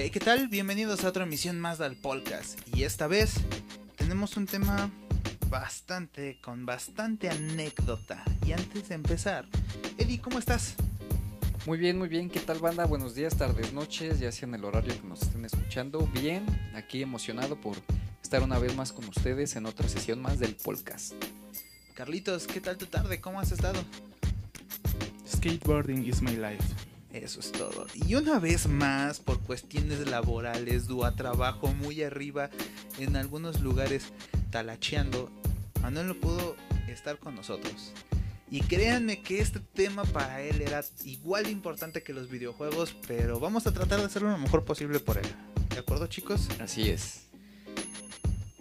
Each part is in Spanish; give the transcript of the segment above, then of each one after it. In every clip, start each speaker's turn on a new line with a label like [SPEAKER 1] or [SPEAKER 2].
[SPEAKER 1] Eh, ¿Qué tal? Bienvenidos a otra emisión más del podcast. Y esta vez tenemos un tema bastante, con bastante anécdota. Y antes de empezar, Eddie, ¿cómo estás?
[SPEAKER 2] Muy bien, muy bien. ¿Qué tal banda? Buenos días, tardes, noches, ya sea en el horario que nos estén escuchando. Bien, aquí emocionado por estar una vez más con ustedes en otra sesión más del podcast.
[SPEAKER 1] Carlitos, ¿qué tal tu tarde? ¿Cómo has estado?
[SPEAKER 3] Skateboarding is my life.
[SPEAKER 1] Eso es todo. Y una vez más, por cuestiones laborales, a trabajo muy arriba en algunos lugares talacheando, Manuel no pudo estar con nosotros. Y créanme que este tema para él era igual de importante que los videojuegos, pero vamos a tratar de hacerlo lo mejor posible por él. ¿De acuerdo, chicos?
[SPEAKER 2] Así es.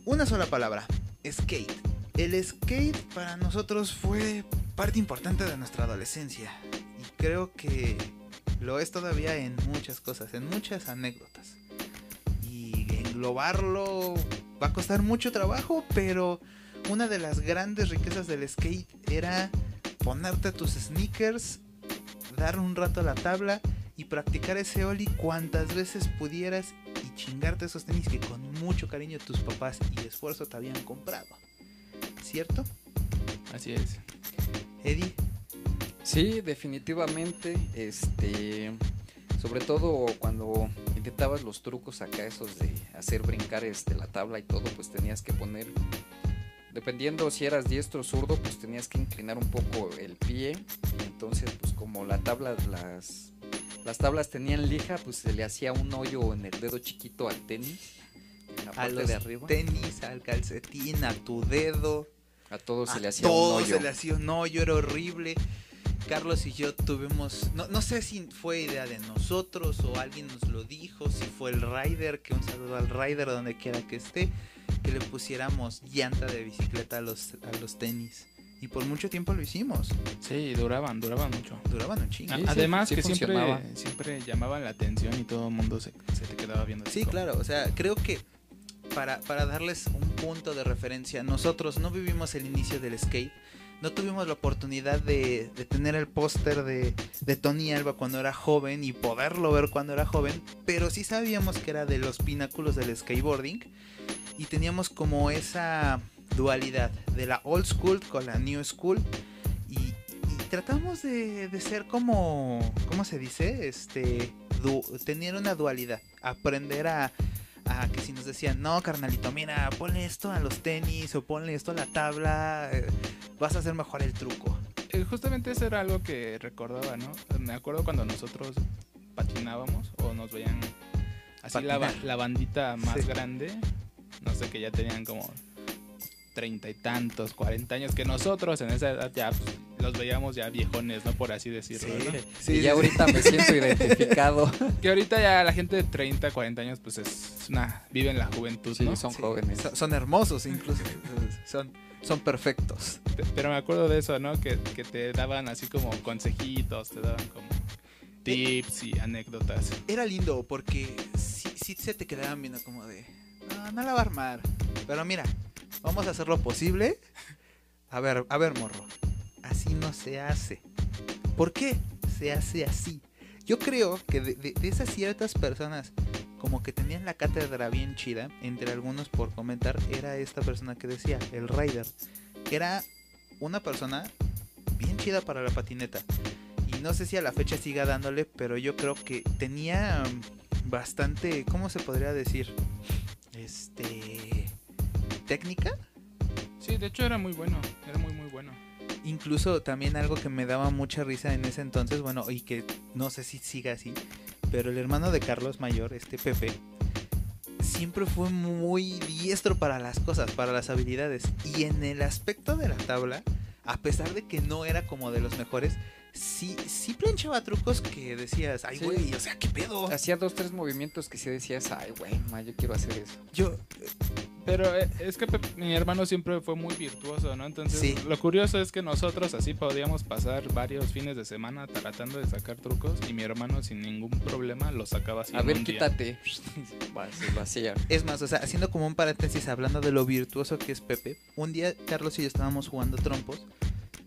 [SPEAKER 1] Una sola palabra, skate. El skate para nosotros fue parte importante de nuestra adolescencia. Y creo que lo es todavía en muchas cosas, en muchas anécdotas. Y englobarlo va a costar mucho trabajo, pero una de las grandes riquezas del skate era ponerte tus sneakers, dar un rato a la tabla y practicar ese oli cuantas veces pudieras y chingarte esos tenis que con mucho cariño tus papás y esfuerzo te habían comprado. ¿Cierto?
[SPEAKER 3] Así es.
[SPEAKER 1] Eddie,
[SPEAKER 2] Sí, definitivamente. Este, sobre todo cuando intentabas los trucos acá, esos de hacer brincar este, la tabla y todo, pues tenías que poner, dependiendo si eras diestro o zurdo, pues tenías que inclinar un poco el pie. Y entonces, pues como la tabla, las, las tablas tenían lija, pues se le hacía un hoyo en el dedo chiquito al tenis. En la
[SPEAKER 1] a
[SPEAKER 2] parte
[SPEAKER 1] los
[SPEAKER 2] de arriba.
[SPEAKER 1] tenis, al calcetín, a tu dedo.
[SPEAKER 2] A todo se
[SPEAKER 1] a
[SPEAKER 2] le hacía
[SPEAKER 1] todo
[SPEAKER 2] un hoyo.
[SPEAKER 1] se le hacía un hoyo, era horrible. Carlos y yo tuvimos, no, no sé si fue idea de nosotros o alguien nos lo dijo, si fue el rider, que un saludo al rider donde quiera que esté, que le pusiéramos llanta de bicicleta a los, a los tenis. Y por mucho tiempo lo hicimos.
[SPEAKER 3] Sí, duraban, duraban mucho.
[SPEAKER 1] Duraban un chingo.
[SPEAKER 2] Sí,
[SPEAKER 3] Además
[SPEAKER 2] sí
[SPEAKER 3] que siempre, siempre llamaban la atención y todo el mundo se, se te quedaba viendo.
[SPEAKER 1] Sí,
[SPEAKER 3] como-
[SPEAKER 1] claro, o sea, creo que para, para darles un punto de referencia, nosotros no vivimos el inicio del skate, no tuvimos la oportunidad de, de tener el póster de, de Tony Alba cuando era joven y poderlo ver cuando era joven, pero sí sabíamos que era de los pináculos del skateboarding y teníamos como esa dualidad de la old school con la new school y, y tratamos de, de ser como, ¿cómo se dice? Este, tener una dualidad, aprender a, a que si nos decían, no, carnalito, mira, ponle esto a los tenis o ponle esto a la tabla, eh, vas a hacer mejor el truco.
[SPEAKER 3] Eh, justamente eso era algo que recordaba, ¿no? Me acuerdo cuando nosotros patinábamos o nos veían así la, la bandita más
[SPEAKER 1] Sí.
[SPEAKER 3] grande, no sé, que ya tenían como treinta y tantos, cuarenta años, que nosotros en esa edad ya pues, los veíamos ya viejones, ¿no? Por así decirlo, ¿no?
[SPEAKER 1] sí,
[SPEAKER 2] y ya
[SPEAKER 1] sí,
[SPEAKER 2] ahorita me siento identificado.
[SPEAKER 3] Que ahorita ya la gente de 30, 40 años, pues es una, vive en la juventud,
[SPEAKER 2] Sí,
[SPEAKER 3] ¿no?
[SPEAKER 2] son
[SPEAKER 1] sí.
[SPEAKER 2] jóvenes.
[SPEAKER 1] Son, son hermosos incluso, son, son perfectos.
[SPEAKER 3] Pe- Pero me acuerdo de eso, ¿no? Que, que te daban así como consejitos, te daban como tips y anécdotas.
[SPEAKER 1] Era lindo porque sí, sí se te quedaban viendo como de, no, no la va a armar. Pero mira, vamos a hacer lo posible. A ver, a ver, morro. Así no se hace. ¿Por qué se hace así? Yo creo que de, esas ciertas personas como que tenían la cátedra bien chida, entre algunos por comentar, era esta persona que decía, el rider. Era una persona bien chida para la patineta. Y no sé si a la fecha siga dándole, pero yo creo que tenía bastante, ¿cómo se podría decir? Este... técnica.
[SPEAKER 3] Sí, de hecho era muy bueno, era muy.
[SPEAKER 1] Incluso también algo que me daba mucha risa en ese entonces, bueno, y que no sé si siga así, pero el hermano de Carlos Mayor, este Pepe, siempre fue muy diestro para las cosas, para las habilidades. Y en el aspecto de la tabla, a pesar de que no era como de los mejores, sí, sí planchaba trucos que decías, ay,
[SPEAKER 2] Sí.
[SPEAKER 1] güey, o sea, ¿qué pedo?
[SPEAKER 2] Hacía dos, tres movimientos que sí decías, ay, güey, ma, yo quiero hacer eso.
[SPEAKER 1] Yo,
[SPEAKER 3] Pero eh, es que mi hermano siempre fue muy virtuoso, ¿no? Entonces,
[SPEAKER 1] Sí.
[SPEAKER 3] lo curioso es que nosotros así podíamos pasar varios fines de semana tratando de sacar trucos y mi hermano sin ningún problema lo sacaba así.
[SPEAKER 2] A ver,
[SPEAKER 3] un
[SPEAKER 2] quítate. Va, se lo hacía.
[SPEAKER 1] Es más, o sea, haciendo como un paréntesis, hablando de lo virtuoso que es Pepe, un día Carlos y yo estábamos jugando trompos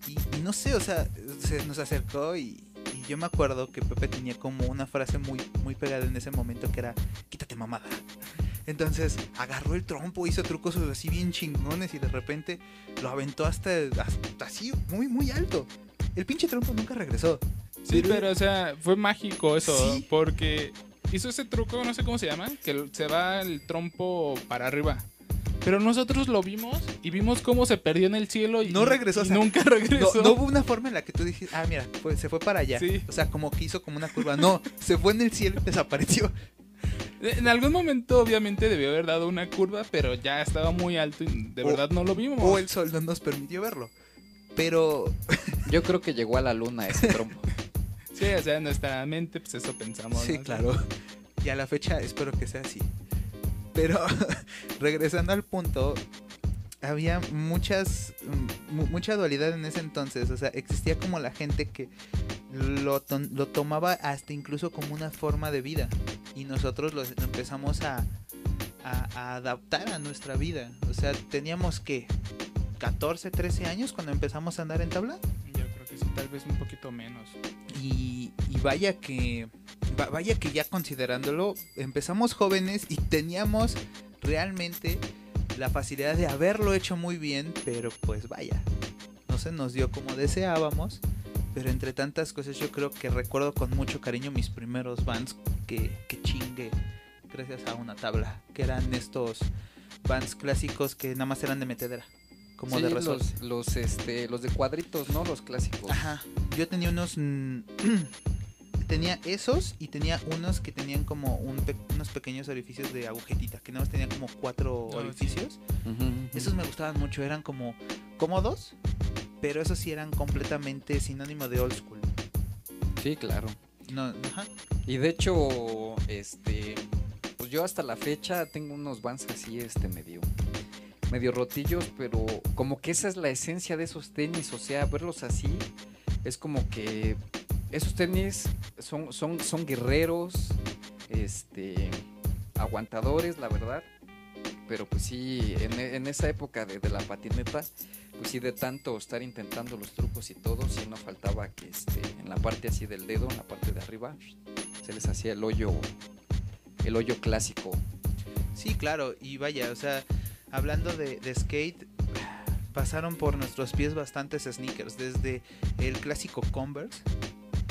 [SPEAKER 1] y, y no sé, o sea, se nos acercó y, yo me acuerdo que Pepe tenía como una frase muy, muy pegada en ese momento que era, quítate mamada. Entonces agarró el trompo, hizo trucos así bien chingones y de repente lo aventó hasta, hasta así, muy, muy alto. El pinche trompo nunca regresó.
[SPEAKER 3] Sí, pero, o sea, fue mágico eso, porque hizo ese truco, no sé cómo se llama, que se va el trompo para arriba. Pero nosotros lo vimos y vimos cómo se perdió en el cielo y
[SPEAKER 1] no regresó.
[SPEAKER 3] nunca regresó.
[SPEAKER 1] No, hubo una forma en la que tú dijiste, ah, mira, se fue para allá. O sea, como que hizo como una curva. No, se fue en el cielo y desapareció.
[SPEAKER 3] En algún momento, obviamente, debió haber dado una curva, pero ya estaba muy alto y de verdad no lo vimos.
[SPEAKER 1] O el sol no nos permitió verlo. Pero.
[SPEAKER 2] Yo creo que llegó a la luna ese trompo.
[SPEAKER 3] sí, o sea, en nuestra mente, pues eso pensamos.
[SPEAKER 1] Sí, claro. Y a la fecha espero que sea así. Pero regresando al punto, había muchas mm, mucha dualidad en ese entonces, o sea, existía como la gente que lo, lo tomaba hasta incluso como una forma de vida y nosotros lo, empezamos a, a, adaptar a nuestra vida, o sea, teníamos que 14, 13 años cuando empezamos a andar en tabla.
[SPEAKER 3] Yo creo que sí, tal vez un poquito menos.
[SPEAKER 1] Y, y vaya que vaya que ya considerándolo, empezamos jóvenes y teníamos realmente la facilidad de haberlo hecho muy bien, pero pues vaya, no se nos dio como deseábamos. Pero entre tantas cosas yo creo que recuerdo con mucho cariño mis primeros bands que, que chingue gracias a una tabla, que eran estos bands clásicos que nada más eran de metedera. Como de
[SPEAKER 2] los, los, este, los de cuadritos, ¿no? Los clásicos.
[SPEAKER 1] Ajá. Yo tenía unos mm, tenía esos y tenía unos que tenían como unos pequeños orificios de agujetita, que nada más tenían como cuatro ah, orificios. Esos me gustaban mucho, eran como cómodos, pero esos sí eran completamente sinónimo de old school.
[SPEAKER 2] Sí, claro.
[SPEAKER 1] No,
[SPEAKER 2] Y de hecho, este, pues yo hasta la fecha tengo unos vans así, este, medio, medio rotillos, pero como que esa es la esencia de esos tenis, o sea, verlos así es como que esos tenis son, son, son guerreros, este, aguantadores, la verdad. Pero pues sí, en, esa época de, la patineta, pues sí, de tanto estar intentando los trucos y todo, sí no faltaba que este, en la parte así del dedo, en la parte de arriba, se les hacía el hoyo, el hoyo clásico.
[SPEAKER 1] Sí, claro, y vaya, o sea, hablando de, de skate, pasaron por nuestros pies bastantes sneakers, desde el clásico Converse,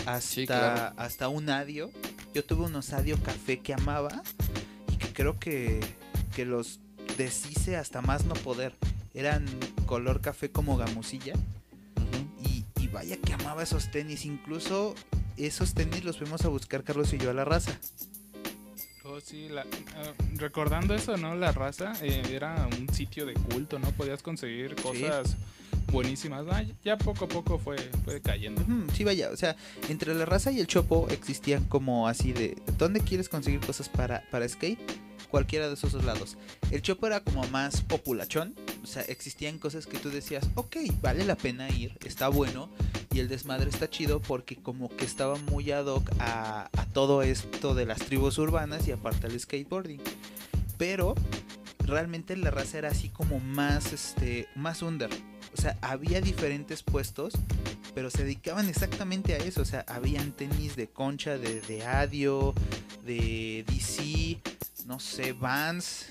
[SPEAKER 1] hasta, hasta un adio. Yo tuve unos adio café que amaba y que creo que, que los deshice hasta más no poder. Eran color café como gamusilla. y, y, vaya que amaba esos tenis. Incluso esos tenis los fuimos a buscar Carlos y yo a la raza.
[SPEAKER 3] Oh, sí, la, ah, recordando eso, ¿no? La raza eh, era un sitio de culto, ¿no? Podías conseguir cosas buenísimas. ya poco a poco fue, fue cayendo.
[SPEAKER 1] sí, vaya, o sea, entre la raza y el chopo existían como así de, ¿dónde quieres conseguir cosas para, para skate? Cualquiera de esos dos lados. El chopo era como más populachón, o sea, existían cosas que tú decías, ok, vale la pena ir, está bueno, y el desmadre está chido porque como que estaba muy ad hoc a, todo esto de las tribus urbanas y aparte al skateboarding. Pero realmente la raza era así como más, este, más under o sea, había diferentes puestos, pero se dedicaban exactamente a eso. O sea, habían tenis de concha, de, de Adio, de DC, no sé, Vans.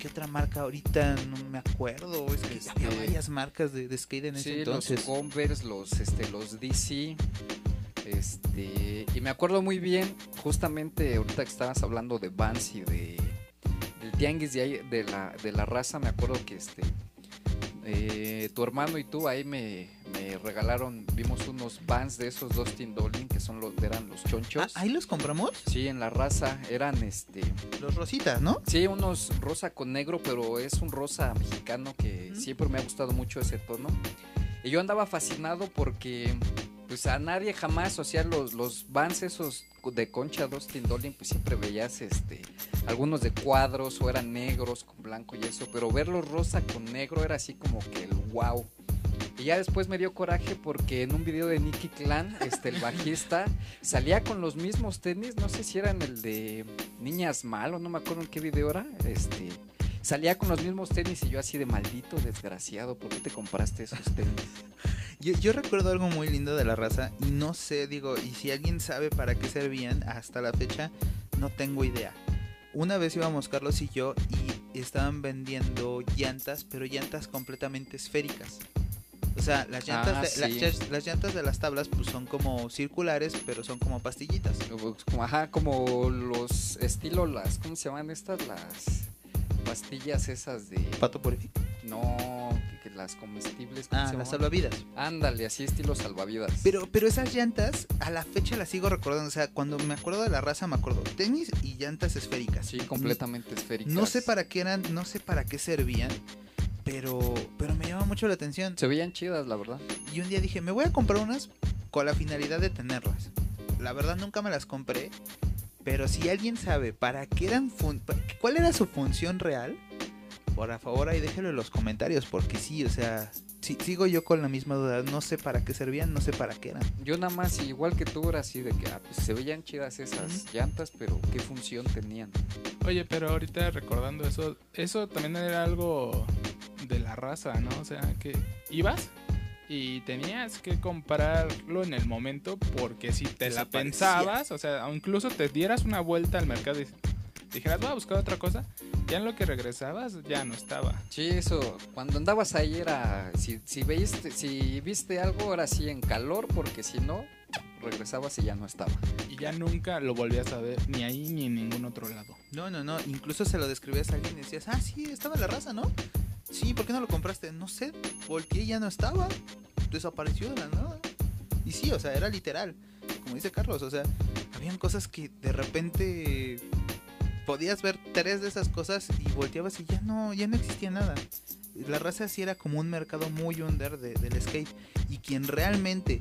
[SPEAKER 1] ¿Qué otra marca ahorita? No me acuerdo. Es que había este, varias marcas de, skate en ese entonces.
[SPEAKER 2] Los Converse, los, este, los DC. Este, y me acuerdo muy bien, justamente ahorita que estabas hablando de Vans y de del tianguis de, de, la, de la raza, me acuerdo que este eh, tu hermano y tú ahí me, regalaron, vimos unos vans de esos Dustin Dolin que son los, eran los chonchos.
[SPEAKER 1] Ah, ¿Ahí los compramos?
[SPEAKER 2] Sí, en la raza eran este...
[SPEAKER 1] Los rositas, ¿no?
[SPEAKER 2] Sí, unos rosa con negro, pero es un rosa mexicano que siempre me ha gustado mucho ese tono. Y yo andaba fascinado porque pues a nadie jamás, o sea, los, los vans esos de concha Dustin Dolin, pues siempre veías este algunos de cuadros o eran negros con blanco y eso, pero verlos rosa con negro era así como que el wow. Y ya después me dio coraje porque en un video de Nicky Clan, este, el bajista, salía con los mismos tenis, no sé si eran el de Niñas Mal o no me acuerdo en qué video era, este, salía con los mismos tenis y yo así de maldito, desgraciado, ¿por qué te compraste esos tenis?
[SPEAKER 1] Yo, yo recuerdo algo muy lindo de la raza y no sé, digo, y si alguien sabe para qué servían hasta la fecha, no tengo idea. Una vez íbamos Carlos y yo y estaban vendiendo llantas, pero llantas completamente esféricas. O sea, las llantas,
[SPEAKER 2] Ah,
[SPEAKER 1] de, las
[SPEAKER 2] sí.
[SPEAKER 1] llas- las llantas de las tablas pues son como circulares, pero son como pastillitas.
[SPEAKER 2] Como, ajá, como los estilo las, ¿cómo se llaman estas? Las pastillas esas de...
[SPEAKER 1] Pato por fin.
[SPEAKER 2] No, que, que las comestibles. ¿cómo
[SPEAKER 1] Ah,
[SPEAKER 2] se
[SPEAKER 1] las salvavidas.
[SPEAKER 2] Ándale, así estilo salvavidas.
[SPEAKER 1] Pero, pero esas llantas, a la fecha las sigo recordando. O sea, cuando me acuerdo de la raza, me acuerdo tenis y llantas esféricas.
[SPEAKER 2] Sí, completamente esféricas.
[SPEAKER 1] No sé para qué eran, no sé para qué servían, pero, pero me llama mucho la atención.
[SPEAKER 2] Se veían chidas, la verdad.
[SPEAKER 1] Y un día dije, me voy a comprar unas con la finalidad de tenerlas. La verdad nunca me las compré, pero si alguien sabe para qué eran, fun- cuál era su función real, por favor ahí déjelo en los comentarios, porque sí, o sea, sí, sigo yo con la misma duda. No sé para qué servían, no sé para qué eran.
[SPEAKER 2] Yo nada más, igual que tú, era así de que ah, pues, se veían chidas esas llantas, pero ¿qué función tenían?
[SPEAKER 3] Oye, pero ahorita recordando eso, eso también era algo de la raza, ¿no? O sea, que ibas y tenías que comprarlo en el momento porque si te la pensabas, o sea, o incluso te dieras una vuelta al mercado y dijeras, voy a buscar otra cosa, ya en lo que regresabas ya no estaba.
[SPEAKER 2] Sí, eso, cuando andabas ahí era, si, si, veiste, si viste algo, era así en calor, porque si no, regresabas y ya no estaba.
[SPEAKER 3] Y ya nunca lo volvías a ver, ni ahí ni en ningún otro lado.
[SPEAKER 1] No, no, no. Incluso se lo describías a alguien y decías, ah, sí, estaba la raza, ¿no? Sí, ¿por qué no lo compraste? No sé, volteé y ya no estaba. Desapareció de la nada. Y sí, o sea, era literal. Como dice Carlos, o sea, habían cosas que de repente podías ver tres de esas cosas y volteabas y ya no, ya no existía nada. La raza sí era como un mercado muy under de- del skate. Y quien realmente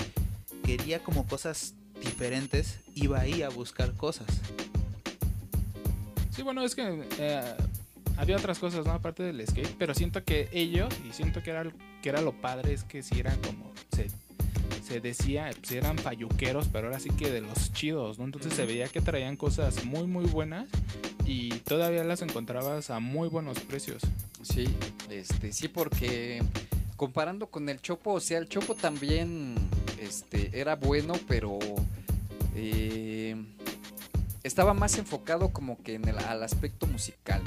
[SPEAKER 1] quería como cosas diferentes, iba ahí a buscar cosas.
[SPEAKER 3] Sí, bueno, es que eh, había otras cosas, ¿no? Aparte del skate, pero siento que ellos, y siento que era, que era lo padre, es que si eran como, se, se decía, pues eran payuqueros, pero ahora sí que de los chidos, ¿no? Entonces se veía que traían cosas muy, muy buenas y todavía las encontrabas a muy buenos precios.
[SPEAKER 2] Sí, este, sí, porque comparando con el Chopo, o sea, el Chopo también este, era bueno, pero eh, estaba más enfocado como que en el al aspecto musical.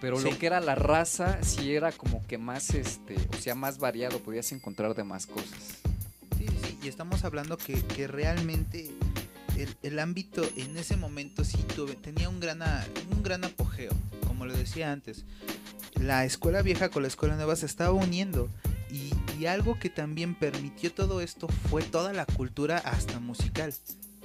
[SPEAKER 2] Pero
[SPEAKER 1] Sí.
[SPEAKER 2] lo que era la raza, sí era como que más, este, o sea, más variado, podías encontrar de más cosas.
[SPEAKER 1] Sí, sí, y estamos hablando que, que realmente el, el ámbito en ese momento sí tuve, tenía un gran, a- un gran apogeo, como lo decía antes. La escuela vieja con la escuela nueva se estaba uniendo y, y algo que también permitió todo esto fue toda la cultura hasta musical.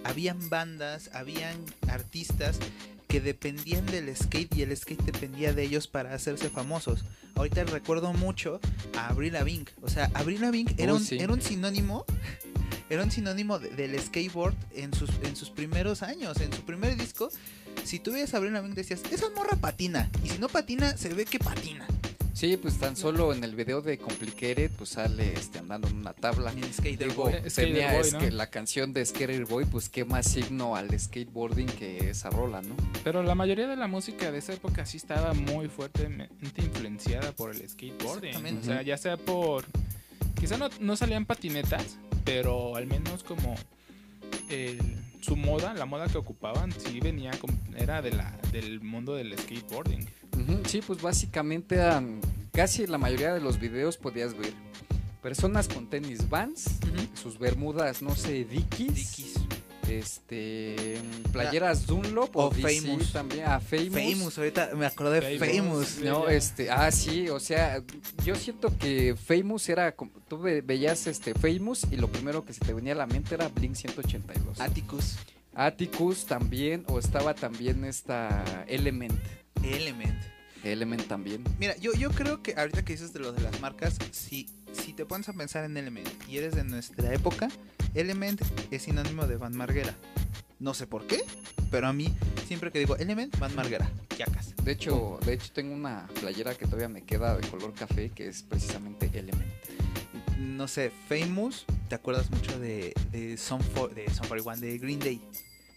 [SPEAKER 1] Habían bandas, habían artistas que dependían del skate y el skate dependía de ellos para hacerse famosos. Ahorita recuerdo mucho a Avril Lavigne. O sea, Avril Lavigne era, un,
[SPEAKER 2] sí.
[SPEAKER 1] era un sinónimo. Era un sinónimo de- del skateboard en sus, en sus primeros años. En su primer disco, si tú veías a Avril Lavigne decías, esa morra patina. Y si no patina, se ve que patina.
[SPEAKER 2] Sí, pues tan solo en el video de Complicated, pues sale este, andando en una tabla.
[SPEAKER 1] En Skater
[SPEAKER 2] Digo,
[SPEAKER 1] Boy.
[SPEAKER 3] Eh, Skater
[SPEAKER 2] tenía
[SPEAKER 3] Boy,
[SPEAKER 2] es
[SPEAKER 3] ¿no?
[SPEAKER 2] que la canción de Skater Boy, pues qué más signo al skateboarding que esa rola, ¿no?
[SPEAKER 3] Pero la mayoría de la música de esa época sí estaba muy fuertemente influenciada por el skateboarding.
[SPEAKER 1] Exactamente.
[SPEAKER 3] O sea, ya sea por... Quizá no, no salían patinetas, pero al menos como el- su moda, la moda que ocupaban, sí venía, como- era de la, del mundo del skateboarding.
[SPEAKER 2] Sí, pues básicamente eran, casi la mayoría de los videos podías ver personas con tenis Vans, sus bermudas, no sé, Dickies,
[SPEAKER 1] Dickies.
[SPEAKER 2] Este, playeras Dunlop
[SPEAKER 1] O
[SPEAKER 2] o
[SPEAKER 1] Famous.
[SPEAKER 2] también, ah, Famous.
[SPEAKER 1] Famous, ahorita me acordé de
[SPEAKER 3] Famous.
[SPEAKER 1] Famous.
[SPEAKER 2] No, este, ah, sí, o sea, yo siento que Famous era, tú ve- veías este Famous y lo primero que se te venía a la mente era Blink 182.
[SPEAKER 1] Atticus.
[SPEAKER 2] Atticus también, o estaba también esta Element,
[SPEAKER 1] Element.
[SPEAKER 2] Element también.
[SPEAKER 1] Mira, yo, yo creo que ahorita que dices de lo de las marcas, si, si te pones a pensar en Element y eres de nuestra época, Element es sinónimo de Van Marguera. No sé por qué, pero a mí siempre que digo Element, Van Marguera, yacas.
[SPEAKER 2] De hecho, de hecho tengo una playera que todavía me queda de color café que es precisamente Element.
[SPEAKER 1] No sé, Famous, te acuerdas mucho de, de Son for, de Son 41 de Green Day.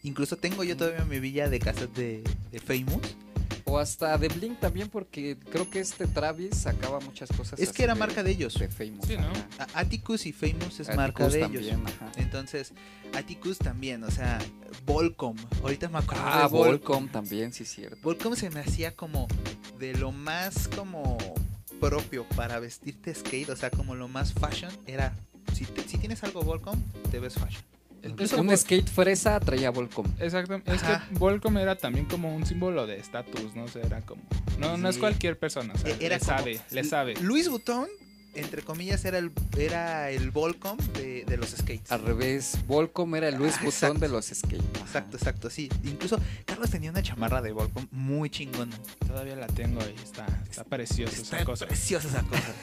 [SPEAKER 1] Incluso tengo yo todavía mi villa de cassette de, de Famous.
[SPEAKER 2] O hasta de Blink también, porque creo que este Travis sacaba muchas cosas.
[SPEAKER 1] Es que era
[SPEAKER 2] de-
[SPEAKER 1] marca de ellos.
[SPEAKER 2] De Famous.
[SPEAKER 3] Sí, ¿no?
[SPEAKER 1] Atticus y Famous es
[SPEAKER 2] Atticus
[SPEAKER 1] marca de
[SPEAKER 2] también,
[SPEAKER 1] ellos.
[SPEAKER 2] ajá.
[SPEAKER 1] Entonces, Atticus también, o sea, Volcom. Ahorita me acuerdo
[SPEAKER 2] Ah,
[SPEAKER 1] de Volcom.
[SPEAKER 2] Volcom también, sí, cierto.
[SPEAKER 1] Volcom se me hacía como de lo más como propio para vestirte skate, o sea, como lo más fashion era si, te- si tienes algo Volcom, te ves fashion.
[SPEAKER 3] Incluso
[SPEAKER 2] un skate fresa traía Volcom.
[SPEAKER 3] Exacto, es
[SPEAKER 1] Ajá.
[SPEAKER 3] que Volcom era también como un símbolo de estatus, ¿no? O sea, era como... No, no es cualquier persona, o sea,
[SPEAKER 1] E- era
[SPEAKER 3] le
[SPEAKER 1] como-
[SPEAKER 3] sabe, le sabe.
[SPEAKER 1] Luis Butón, entre comillas, era el era el Volcom de, de los skates.
[SPEAKER 2] Al revés, Volcom era el Luis
[SPEAKER 1] Ah,
[SPEAKER 2] Butón
[SPEAKER 1] exacto.
[SPEAKER 2] de los skate. Ajá.
[SPEAKER 1] Exacto, exacto, sí. Incluso Carlos tenía una chamarra de Volcom muy chingona.
[SPEAKER 3] Todavía la tengo ahí, está, está preciosa
[SPEAKER 1] Está
[SPEAKER 3] esa cosa.
[SPEAKER 1] preciosa esa cosa.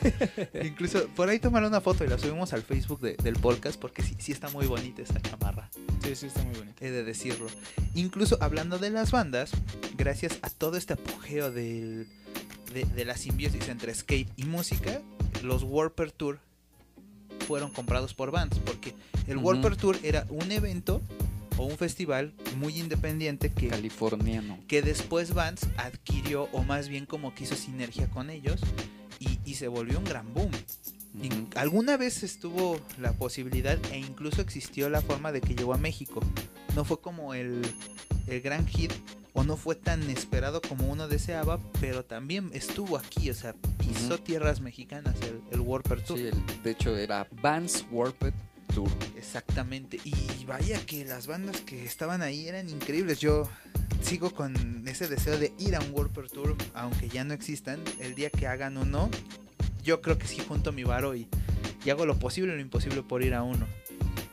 [SPEAKER 1] Incluso por ahí tomaron una foto y la subimos al Facebook de- del podcast porque sí, sí está muy bonita esa chamarra.
[SPEAKER 3] Sí, sí, está muy bonita.
[SPEAKER 1] he de decirlo. Incluso hablando de las bandas, gracias a todo este apogeo del, de, de la simbiosis entre skate y música, los Warper Tour fueron comprados por bands, porque el. Warper Tour era un evento o un festival muy independiente que,
[SPEAKER 2] Californiano.
[SPEAKER 1] que después Vans adquirió o más bien como que hizo sinergia con ellos y, y se volvió un gran boom.
[SPEAKER 2] Ujú.
[SPEAKER 1] Alguna vez estuvo la posibilidad e incluso existió la forma de que llegó a México. No fue como el, el gran hit o no fue tan esperado como uno deseaba, pero también estuvo aquí, o sea, pisó tierras mexicanas el, el Warper Tour.
[SPEAKER 2] Sí, el- de hecho era Vans Warped Tour.
[SPEAKER 1] Exactamente. Y vaya que las bandas que estaban ahí eran increíbles. Yo sigo con ese deseo de ir a un Warper Tour, aunque ya no existan. El día que hagan uno, yo creo que sí junto mi varo y, y hago lo posible y lo imposible por ir a uno.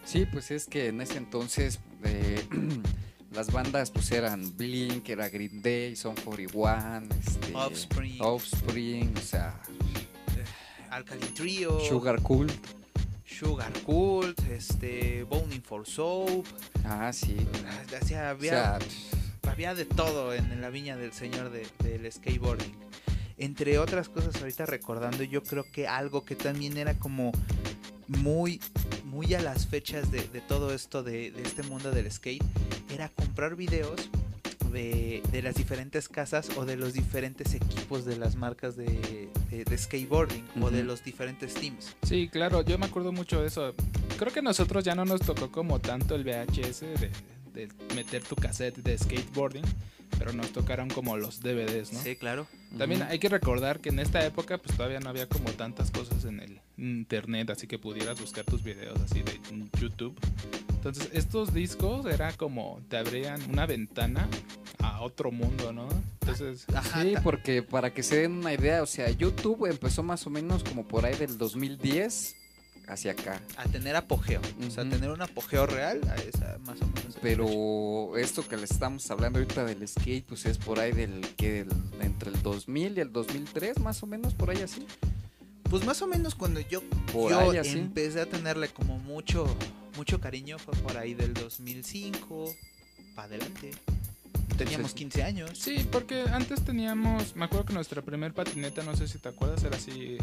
[SPEAKER 2] Sí, pues es que en ese entonces eh, las bandas pues eran Blink, era Green Day, Son 41, este,
[SPEAKER 1] Offspring,
[SPEAKER 2] Offspring, o sea,
[SPEAKER 1] Alkaline Trio,
[SPEAKER 2] Sugar Cool.
[SPEAKER 1] Sugar Cult, este, Boning for Soap.
[SPEAKER 2] Ah, sí.
[SPEAKER 1] O sea,
[SPEAKER 2] O
[SPEAKER 1] había,
[SPEAKER 2] sea,
[SPEAKER 1] había de todo en, en la viña del señor de- del skateboarding. Entre otras cosas, ahorita recordando, yo creo que algo que también era como muy, muy a las fechas de, de todo esto de, de este mundo del skate, era comprar videos de, de las diferentes casas o de los diferentes equipos de las marcas de, de- de skateboarding o de los diferentes teams.
[SPEAKER 3] Sí, claro, yo me acuerdo mucho de eso. Creo que a nosotros ya no nos tocó como tanto el VHS de, de meter tu cassette de skateboarding, pero nos tocaron como los DVDs, ¿no?
[SPEAKER 1] Sí, claro.
[SPEAKER 3] También hay que recordar que en esta época pues todavía no había como tantas cosas en el internet, así que pudieras buscar tus videos así de YouTube. Entonces estos discos era como te abrían una ventana a otro mundo, ¿no? Entonces,
[SPEAKER 1] Ajá,
[SPEAKER 2] Sí, porque para que se den una idea, o sea, YouTube empezó más o menos como por ahí del 2010 hacia acá.
[SPEAKER 1] a tener apogeo. O sea, tener un apogeo real, a esa más o menos.
[SPEAKER 2] Pero esto que le estamos hablando ahorita del skate, pues es por ahí del que del- entre el 2000 y el 2003, más o menos, por ahí así.
[SPEAKER 1] Pues más o menos cuando yo,
[SPEAKER 2] Por
[SPEAKER 1] yo
[SPEAKER 2] ahí así.
[SPEAKER 1] empecé a tenerle como mucho, mucho cariño fue por ahí del 2005 para adelante. Teníamos
[SPEAKER 2] Entonces-
[SPEAKER 1] 15 años.
[SPEAKER 3] sí, porque antes teníamos, me acuerdo que nuestra primer patineta, no sé si te acuerdas, era así,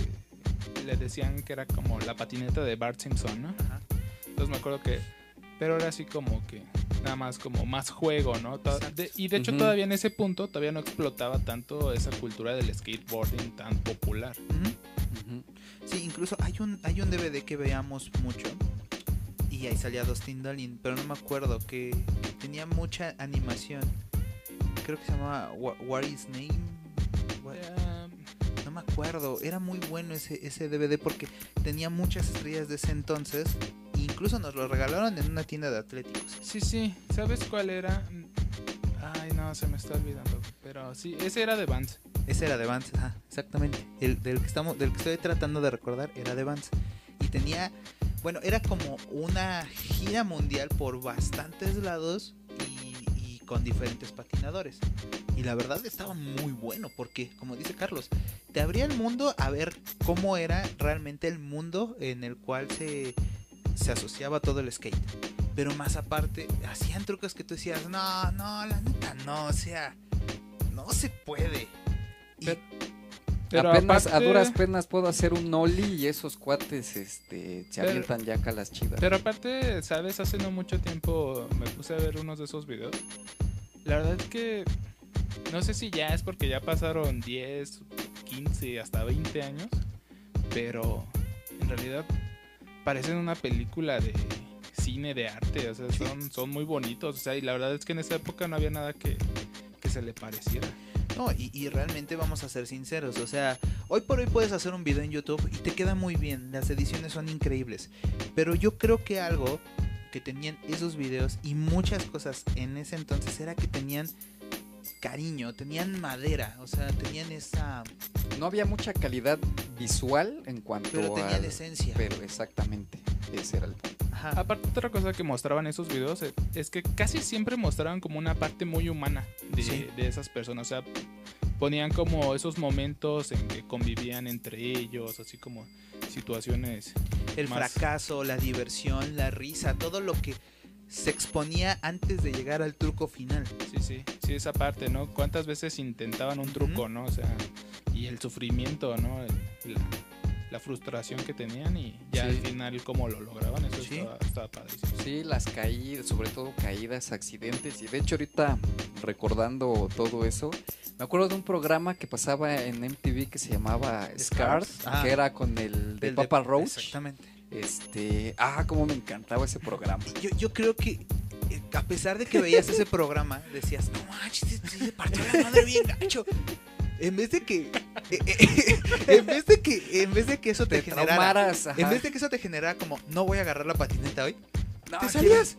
[SPEAKER 3] le decían que era como la patineta de Bart Simpson, ¿no?
[SPEAKER 1] Ajá.
[SPEAKER 3] Entonces me acuerdo que. Pero era así como que. Nada más como más juego, ¿no? To-
[SPEAKER 1] Exacto.
[SPEAKER 3] de- y de hecho, todavía en ese punto, todavía no explotaba tanto esa cultura del skateboarding tan popular.
[SPEAKER 1] Sí, incluso hay un, hay un DVD que veamos mucho. Y ahí salía Dustin Dolin, pero no me acuerdo, que tenía mucha animación. Creo que se llamaba Wha- What is Name. What- No me acuerdo, era muy bueno ese, ese DVD porque tenía muchas estrellas de ese entonces. Incluso nos lo regalaron en una tienda de atléticos.
[SPEAKER 3] sí, sí. ¿Sabes cuál era? Ay, no, se me está olvidando. Pero sí, ese era de Vans.
[SPEAKER 1] Ese era de Vans, ajá, exactamente. El del que estamos, del que estoy tratando de recordar era de Vans. Y tenía, bueno, era como una gira mundial por bastantes lados y, con diferentes patinadores. Y la verdad estaba muy bueno porque, como dice Carlos, te abría el mundo a ver cómo era realmente el mundo en el cual se, se asociaba todo el skate. Pero más aparte, hacían trucos que tú decías, no, no, la neta, no, o sea, no se puede. Y-
[SPEAKER 3] Pero-
[SPEAKER 2] a duras penas puedo hacer un nollie y esos cuates este, se
[SPEAKER 3] Pero-
[SPEAKER 2] avientan ya acá las chidas.
[SPEAKER 3] Pero aparte, ¿sabes? Hace no mucho tiempo me puse a ver unos de esos videos. La verdad es que no sé si ya es porque ya pasaron 10, 15, hasta 20 años, pero en realidad parecen una película de cine, de arte, o sea, son, son muy bonitos, o sea, y la verdad es que en esa época no había nada que, que se le pareciera.
[SPEAKER 1] No, y, y, realmente vamos a ser sinceros, o sea, hoy por hoy puedes hacer un video en YouTube y te queda muy bien, las ediciones son increíbles, pero yo creo que algo que tenían esos videos y muchas cosas en ese entonces era que tenían cariño, tenían madera, o sea, tenían esa...
[SPEAKER 2] No había mucha calidad visual en cuanto
[SPEAKER 1] Pero tenían esencia.
[SPEAKER 2] Pero exactamente, ese era el punto.
[SPEAKER 3] Ajá. Aparte otra cosa que mostraban esos videos es que casi siempre mostraban como una parte muy humana de, sí. de esas personas, o sea, ponían como esos momentos en que convivían entre ellos, así como situaciones.
[SPEAKER 1] El más... fracaso, la diversión, la risa, todo lo que se exponía antes de llegar al truco final.
[SPEAKER 3] Sí, sí, sí, esa parte, ¿no? ¿Cuántas veces intentaban un truco, uh -huh. ¿no? O sea, y el sufrimiento, ¿no? El, la, frustración que tenían y ya sí. al final cómo lo lograban, eso sí. estaba, estaba padrísimo.
[SPEAKER 2] Sí, las caídas, sobre todo caídas, accidentes, y de hecho ahorita recordando todo eso, me acuerdo de un programa que pasaba en MTV que se llamaba Scars, ah, que era con el de el Papa de, Roach.
[SPEAKER 1] Exactamente.
[SPEAKER 2] Este, ah, cómo me encantaba ese programa.
[SPEAKER 1] Yo, yo creo que eh, a pesar de que veías ese programa, decías, no manches, se partió la madre bien gacho. En vez de que, eh, eh, en vez de que, en vez de que eso te, te generara, en vez de que eso te generara como, no voy a agarrar la patineta hoy, no, te salías.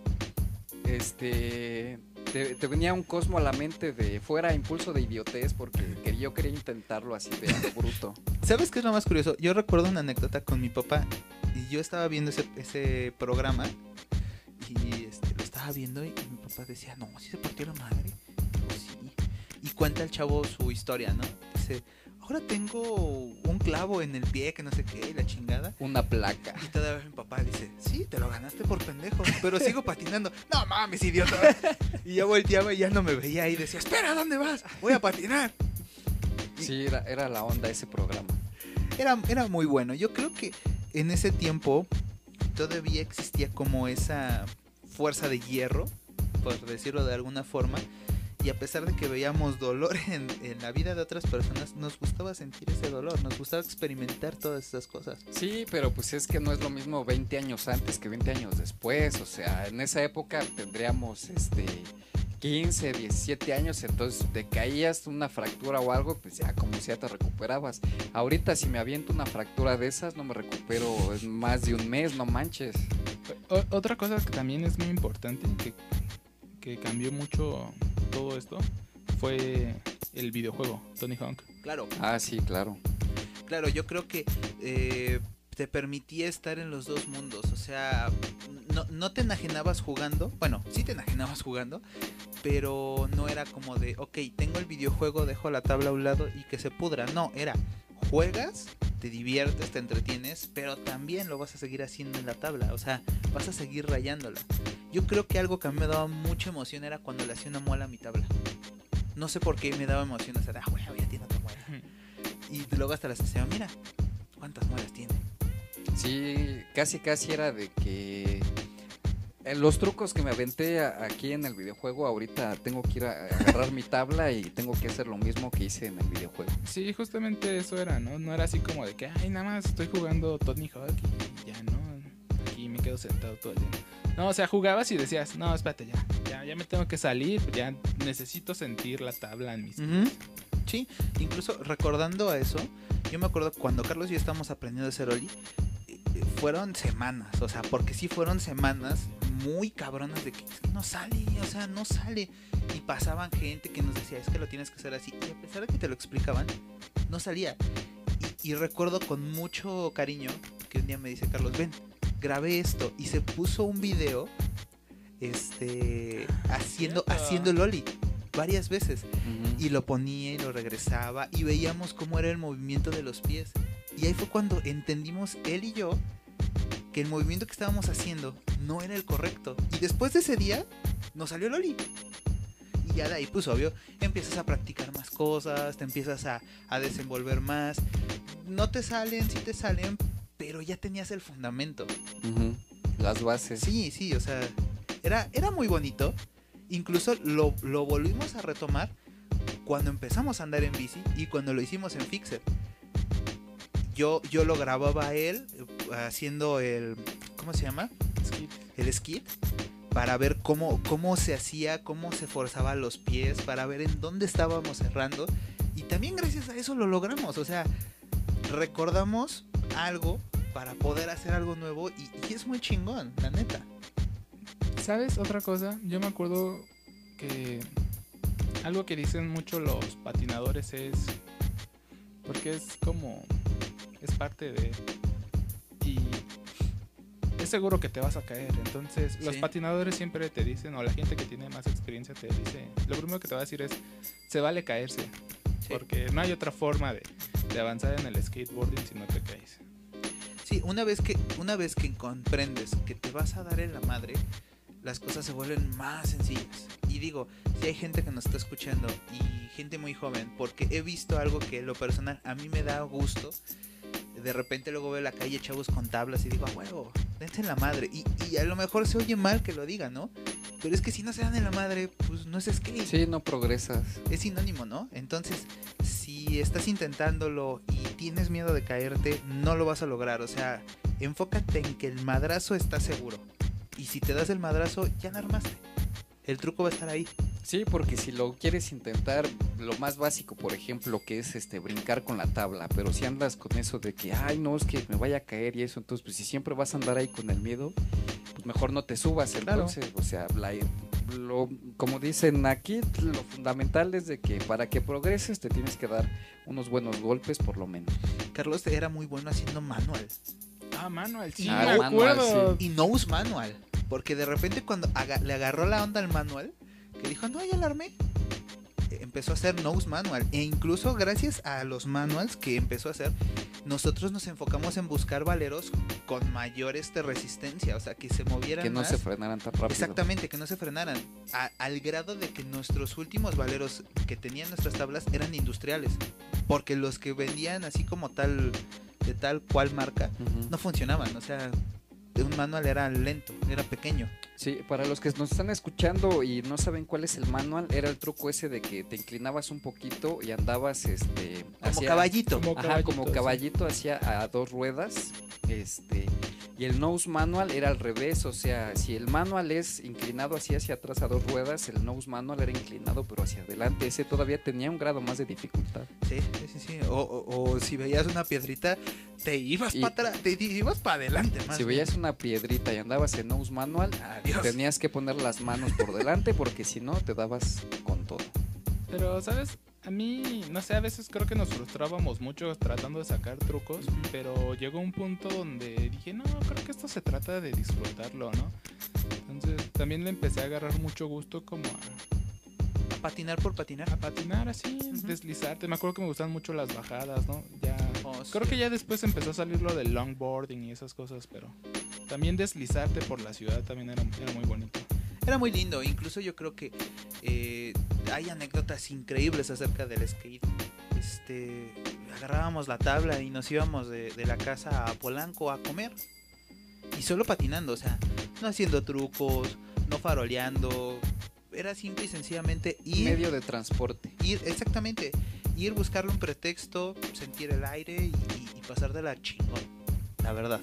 [SPEAKER 2] Este, te, te, venía un cosmo a la mente de fuera impulso de idiotez porque que yo quería intentarlo así de bruto.
[SPEAKER 1] ¿Sabes qué es lo más curioso? Yo recuerdo una anécdota con mi papá y yo estaba viendo ese, ese programa y este, lo estaba viendo y mi papá decía, no, si se partió la madre. Y cuenta el chavo su historia, ¿no? Dice, ahora tengo un clavo en el pie que no sé qué, la chingada.
[SPEAKER 2] Una placa.
[SPEAKER 1] Y todavía mi papá dice, sí, te lo ganaste por pendejo, pero sigo patinando. No mames, idiota. y ya volteaba y ya no me veía y decía, espera, ¿dónde vas? Voy a patinar.
[SPEAKER 2] Sí, era, era la onda ese programa.
[SPEAKER 1] Era, era muy bueno. Yo creo que en ese tiempo todavía existía como esa fuerza de hierro, por decirlo de alguna forma, y a pesar de que veíamos dolor en, en, la vida de otras personas, nos gustaba sentir ese dolor, nos gustaba experimentar todas esas cosas.
[SPEAKER 2] Sí, pero pues es que no es lo mismo 20 años antes que 20 años después, o sea, en esa época tendríamos este 15, 17 años, entonces te caías una fractura o algo, pues ya como si ya te recuperabas. Ahorita si me aviento una fractura de esas, no me recupero en más de un mes, no manches.
[SPEAKER 3] O otra cosa que también es muy importante, que, que cambió mucho todo esto, fue el videojuego, Tony Hawk.
[SPEAKER 1] Claro.
[SPEAKER 2] Ah, sí, claro.
[SPEAKER 1] Claro, yo creo que... Eh te permitía estar en los dos mundos. O sea, no, no, te enajenabas jugando. Bueno, sí te enajenabas jugando. Pero no era como de, ok, tengo el videojuego, dejo la tabla a un lado y que se pudra. No, era, juegas, te diviertes, te entretienes, pero también lo vas a seguir haciendo en la tabla. O sea, vas a seguir rayándola. Yo creo que algo que a mí me daba mucha emoción era cuando le hacía una muela a mi tabla. No sé por qué me daba emoción. O sea, ah, güey, ya tiene otra muela. Y luego hasta la sensación, mira, ¿cuántas muelas tiene?
[SPEAKER 2] Sí, casi casi era de que los trucos que me aventé aquí en el videojuego, ahorita tengo que ir a agarrar mi tabla y tengo que hacer lo mismo que hice en el videojuego.
[SPEAKER 3] Sí, justamente eso era, ¿no? No era así como de que, ay, nada más estoy jugando Tony Hawk y ya, ¿no? Aquí me quedo sentado todo el día. No, o sea, jugabas y decías, no, espérate, ya, ya, ya me tengo que salir, ya necesito sentir la tabla en mis pies. Uh -huh.
[SPEAKER 1] Sí, incluso recordando a eso, yo me acuerdo cuando Carlos y yo estábamos aprendiendo a hacer Oli, fueron semanas, o sea, porque sí fueron semanas muy cabronas de que, no sale, o sea, no sale. Y pasaban gente que nos decía, es que lo tienes que hacer así. Y a pesar de que te lo explicaban, no salía. Y, y recuerdo con mucho cariño que un día me dice, Carlos, ven, grabé esto. Y se puso un video este haciendo, haciendo Loli varias veces. Uh -huh. Y lo ponía y lo regresaba. Y veíamos cómo era el movimiento de los pies. Y ahí fue cuando entendimos él y yo que el movimiento que estábamos haciendo no era el correcto. Y después de ese día, nos salió Loli. Y ya de ahí, pues obvio, empiezas a practicar más cosas, te empiezas a, a desenvolver más. No te salen, sí te salen, pero ya tenías el fundamento.
[SPEAKER 2] Uh -huh. Las bases.
[SPEAKER 1] Sí, sí, o sea, era, era muy bonito. Incluso lo, lo volvimos a retomar cuando empezamos a andar en bici y cuando lo hicimos en Fixer. Yo, yo lo grababa a él haciendo el. ¿Cómo se llama?
[SPEAKER 3] Skip.
[SPEAKER 1] El skid. Para ver cómo, cómo se hacía, cómo se forzaba los pies, para ver en dónde estábamos cerrando. Y también gracias a eso lo logramos. O sea, recordamos algo para poder hacer algo nuevo y, y es muy chingón, la neta.
[SPEAKER 3] ¿Sabes otra cosa? Yo me acuerdo que algo que dicen mucho los patinadores es porque es como es parte de y es seguro que te vas a caer. Entonces, los
[SPEAKER 1] Sí.
[SPEAKER 3] patinadores siempre te dicen o la gente que tiene más experiencia te dice, lo primero que te va a decir es se vale caerse,
[SPEAKER 1] Sí.
[SPEAKER 3] porque no hay otra forma de, de avanzar en el skateboarding si no te caes.
[SPEAKER 1] Sí, una vez que una vez que comprendes que te vas a dar en la madre, las cosas se vuelven más sencillas. Y digo, si hay gente que nos está escuchando y gente muy joven, porque he visto algo que lo personal a mí me da gusto. De repente luego veo la calle chavos con tablas y digo, a huevo, dense en la madre. Y, y a lo mejor se oye mal que lo diga, ¿no? Pero es que si no se dan en la madre, pues no es skate
[SPEAKER 2] Sí, no progresas.
[SPEAKER 1] es sinónimo, ¿no? Entonces, si estás intentándolo y tienes miedo de caerte, no lo vas a lograr. O sea, enfócate en que el madrazo está seguro. Y si te das el madrazo, ya la armaste. El truco va a estar ahí.
[SPEAKER 2] Sí, porque si lo quieres intentar, lo más básico, por ejemplo, que es este brincar con la tabla, pero si andas con eso de que, ay, no, es que me vaya a caer y eso, entonces, pues si siempre vas a andar ahí con el miedo, pues mejor no te subas.
[SPEAKER 1] Claro.
[SPEAKER 2] Entonces, o sea, la- lo, como dicen aquí, lo fundamental es de que para que progreses te tienes que dar unos buenos golpes por lo menos.
[SPEAKER 1] Carlos era muy bueno haciendo manual.
[SPEAKER 3] Ah, manual, sí,
[SPEAKER 2] Ah,
[SPEAKER 3] me
[SPEAKER 2] manual,
[SPEAKER 3] acuerdo.
[SPEAKER 1] Y no us manual. Porque de repente cuando aga- le agarró la onda al manual, que dijo, no, ya la armé. eh, Empezó a hacer nose manual. E incluso gracias a los manuals que empezó a hacer, nosotros nos enfocamos en buscar valeros con mayor este, resistencia. O sea, que se movieran
[SPEAKER 2] Que no
[SPEAKER 1] más.
[SPEAKER 2] se frenaran tan rápido.
[SPEAKER 1] Exactamente, que no se frenaran. A- al grado de que nuestros últimos valeros que tenían nuestras tablas eran industriales. Porque los que vendían así como tal, de tal cual marca, no funcionaban. O sea, un manual era lento, era pequeño.
[SPEAKER 2] Sí, para los que nos están escuchando y no saben cuál es el manual, era el truco ese de que te inclinabas un poquito y andabas este
[SPEAKER 1] Como
[SPEAKER 2] hacia-
[SPEAKER 1] caballito.
[SPEAKER 3] Como
[SPEAKER 2] Ajá, como
[SPEAKER 3] sí.
[SPEAKER 2] caballito hacia a dos ruedas. Este, y el nose manual era al revés, o sea, si el manual es inclinado así hacia atrás a dos ruedas, el nose manual era inclinado pero hacia adelante. Ese todavía tenía un grado más de dificultad.
[SPEAKER 1] Sí, sí, sí. sí. O, o- o si veías una piedrita, te ibas para atrás, te, te ibas para adelante. Más
[SPEAKER 2] si
[SPEAKER 1] bien.
[SPEAKER 2] veías una piedrita y andabas en nose manual,
[SPEAKER 1] Adiós.
[SPEAKER 2] tenías que poner las manos por delante porque si no te dabas con todo.
[SPEAKER 3] Pero, ¿sabes? A mí, no sé, a veces creo que nos frustrábamos mucho tratando de sacar trucos, pero llegó un punto donde dije, no, creo que esto se trata de disfrutarlo, ¿no? Entonces también le empecé a agarrar mucho gusto como a,
[SPEAKER 1] patinar por patinar.
[SPEAKER 3] a patinar así,
[SPEAKER 1] Ujú.
[SPEAKER 3] deslizarte. Me acuerdo que me gustan mucho las bajadas, ¿no? Ya,
[SPEAKER 1] Oh,
[SPEAKER 3] creo
[SPEAKER 1] sí.
[SPEAKER 3] que ya después empezó a salir lo del longboarding y esas cosas, pero también deslizarte por la ciudad también era, era muy bonito.
[SPEAKER 1] Era muy lindo, incluso yo creo que eh, hay anécdotas increíbles acerca del skate. Este, agarrábamos la tabla y nos íbamos de, de la casa a Polanco a comer. Y solo patinando, o sea, no haciendo trucos, no faroleando. Era simple y sencillamente ir,
[SPEAKER 2] Medio de transporte.
[SPEAKER 1] ir exactamente, ir buscarle un pretexto, sentir el aire y, y- y pasar de la chingón, la verdad.